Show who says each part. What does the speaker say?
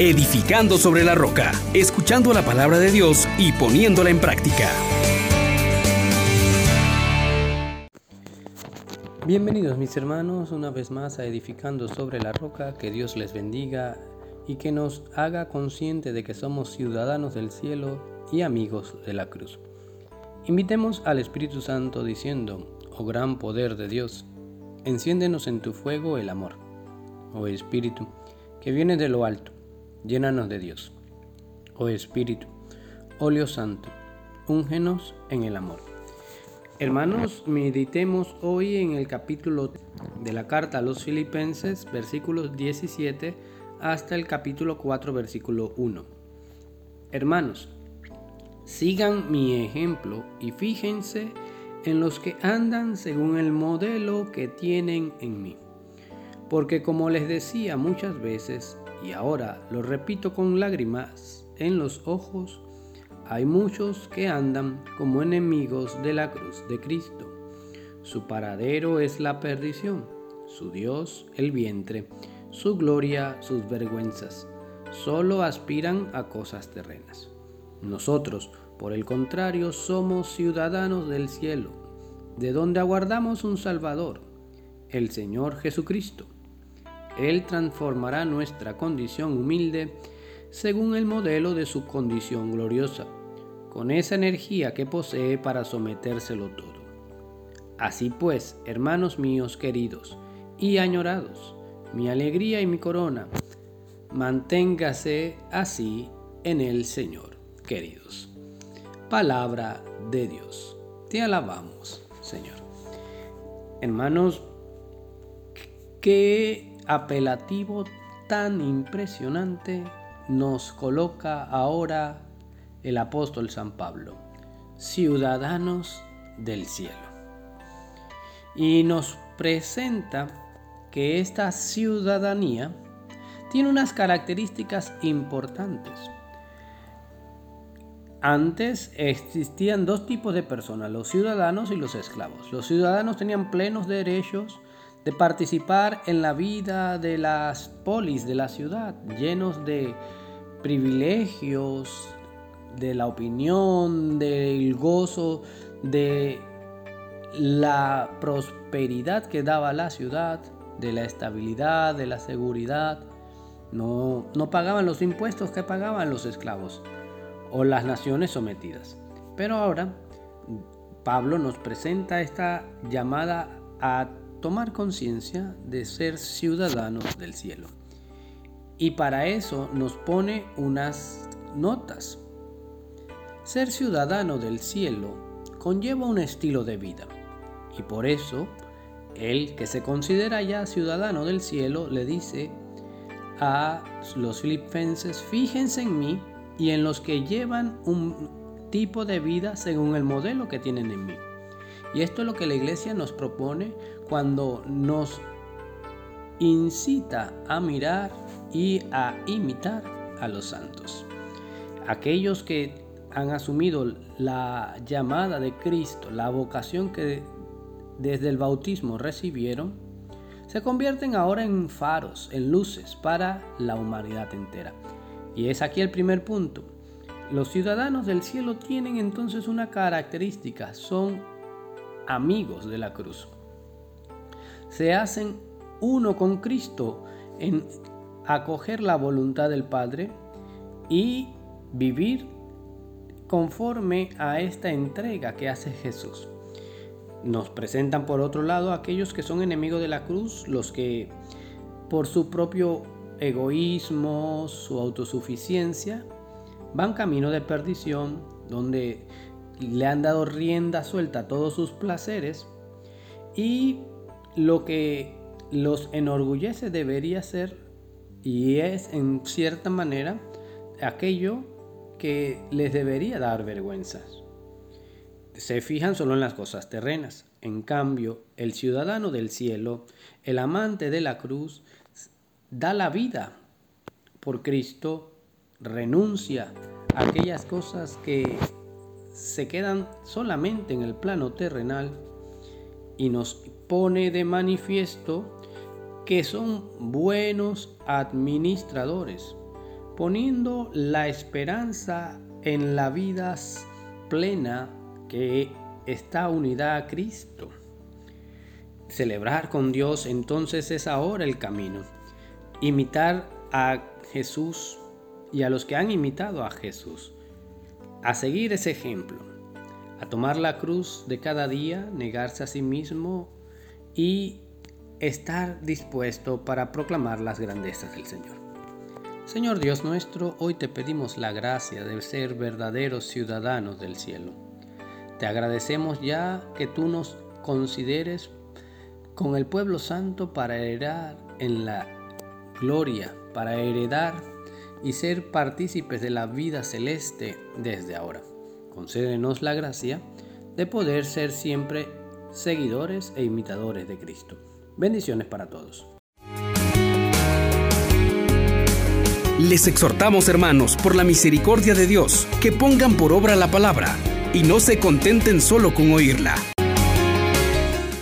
Speaker 1: edificando sobre la roca, escuchando la palabra de Dios y poniéndola en práctica.
Speaker 2: Bienvenidos mis hermanos una vez más a Edificando sobre la roca, que Dios les bendiga y que nos haga consciente de que somos ciudadanos del cielo y amigos de la cruz. Invitemos al Espíritu Santo diciendo, oh gran poder de Dios, enciéndenos en tu fuego el amor. Oh Espíritu, que viene de lo alto, llénanos de Dios. Oh Espíritu, óleo santo, úngenos en el amor. Hermanos, meditemos hoy en el capítulo de la carta a los filipenses, versículos 17 hasta el capítulo 4, versículo 1. Hermanos, sigan mi ejemplo y fíjense en los que andan según el modelo que tienen en mí. Porque como les decía muchas veces, y ahora lo repito con lágrimas en los ojos, hay muchos que andan como enemigos de la cruz de Cristo. Su paradero es la perdición, su Dios el vientre, su gloria sus vergüenzas. Solo aspiran a cosas terrenas. Nosotros, por el contrario, somos ciudadanos del cielo, de donde aguardamos un Salvador, el Señor Jesucristo. Él transformará nuestra condición humilde según el modelo de su condición gloriosa, con esa energía que posee para sometérselo todo. Así pues, hermanos míos queridos y añorados, mi alegría y mi corona, manténgase así en el Señor, queridos palabra de Dios. Te alabamos, Señor. Hermanos, qué apelativo tan impresionante nos coloca ahora el apóstol San Pablo, ciudadanos del cielo. Y nos presenta que esta ciudadanía tiene unas características importantes. Antes existían dos tipos de personas, los ciudadanos y los esclavos. Los ciudadanos tenían plenos derechos de participar en la vida de las polis de la ciudad, llenos de privilegios, de la opinión, del gozo, de la prosperidad que daba la ciudad, de la estabilidad, de la seguridad. No, no pagaban los impuestos que pagaban los esclavos o las naciones sometidas. Pero ahora Pablo nos presenta esta llamada a tomar conciencia de ser ciudadanos del cielo. Y para eso nos pone unas notas. Ser ciudadano del cielo conlleva un estilo de vida. Y por eso, el que se considera ya ciudadano del cielo le dice a los filipenses, fíjense en mí y en los que llevan un tipo de vida según el modelo que tienen en mí. Y esto es lo que la iglesia nos propone cuando nos incita a mirar y a imitar a los santos. Aquellos que han asumido la llamada de Cristo, la vocación que desde el bautismo recibieron, se convierten ahora en faros, en luces para la humanidad entera. Y es aquí el primer punto. Los ciudadanos del cielo tienen entonces una característica, son amigos de la cruz. Se hacen uno con Cristo en acoger la voluntad del Padre y vivir conforme a esta entrega que hace Jesús. Nos presentan por otro lado aquellos que son enemigos de la cruz, los que por su propio egoísmo, su autosuficiencia, van camino de perdición, donde le han dado rienda suelta a todos sus placeres y lo que los enorgullece debería ser y es en cierta manera aquello que les debería dar vergüenzas. Se fijan solo en las cosas terrenas. En cambio, el ciudadano del cielo, el amante de la cruz, da la vida por Cristo, renuncia a aquellas cosas que se quedan solamente en el plano terrenal y nos pone de manifiesto que son buenos administradores, poniendo la esperanza en la vida plena que está unida a Cristo. Celebrar con Dios entonces es ahora el camino. Imitar a Jesús y a los que han imitado a Jesús. A seguir ese ejemplo. A tomar la cruz de cada día, negarse a sí mismo y estar dispuesto para proclamar las grandezas del Señor. Señor Dios nuestro, hoy te pedimos la gracia de ser verdaderos ciudadanos del cielo. Te agradecemos ya que tú nos consideres con el pueblo santo para heredar en la gloria, para heredar y ser partícipes de la vida celeste desde ahora. Concédenos la gracia de poder ser siempre seguidores e imitadores de Cristo. Bendiciones para todos.
Speaker 1: Les exhortamos, hermanos, por la misericordia de Dios, que pongan por obra la palabra y no se contenten solo con oírla.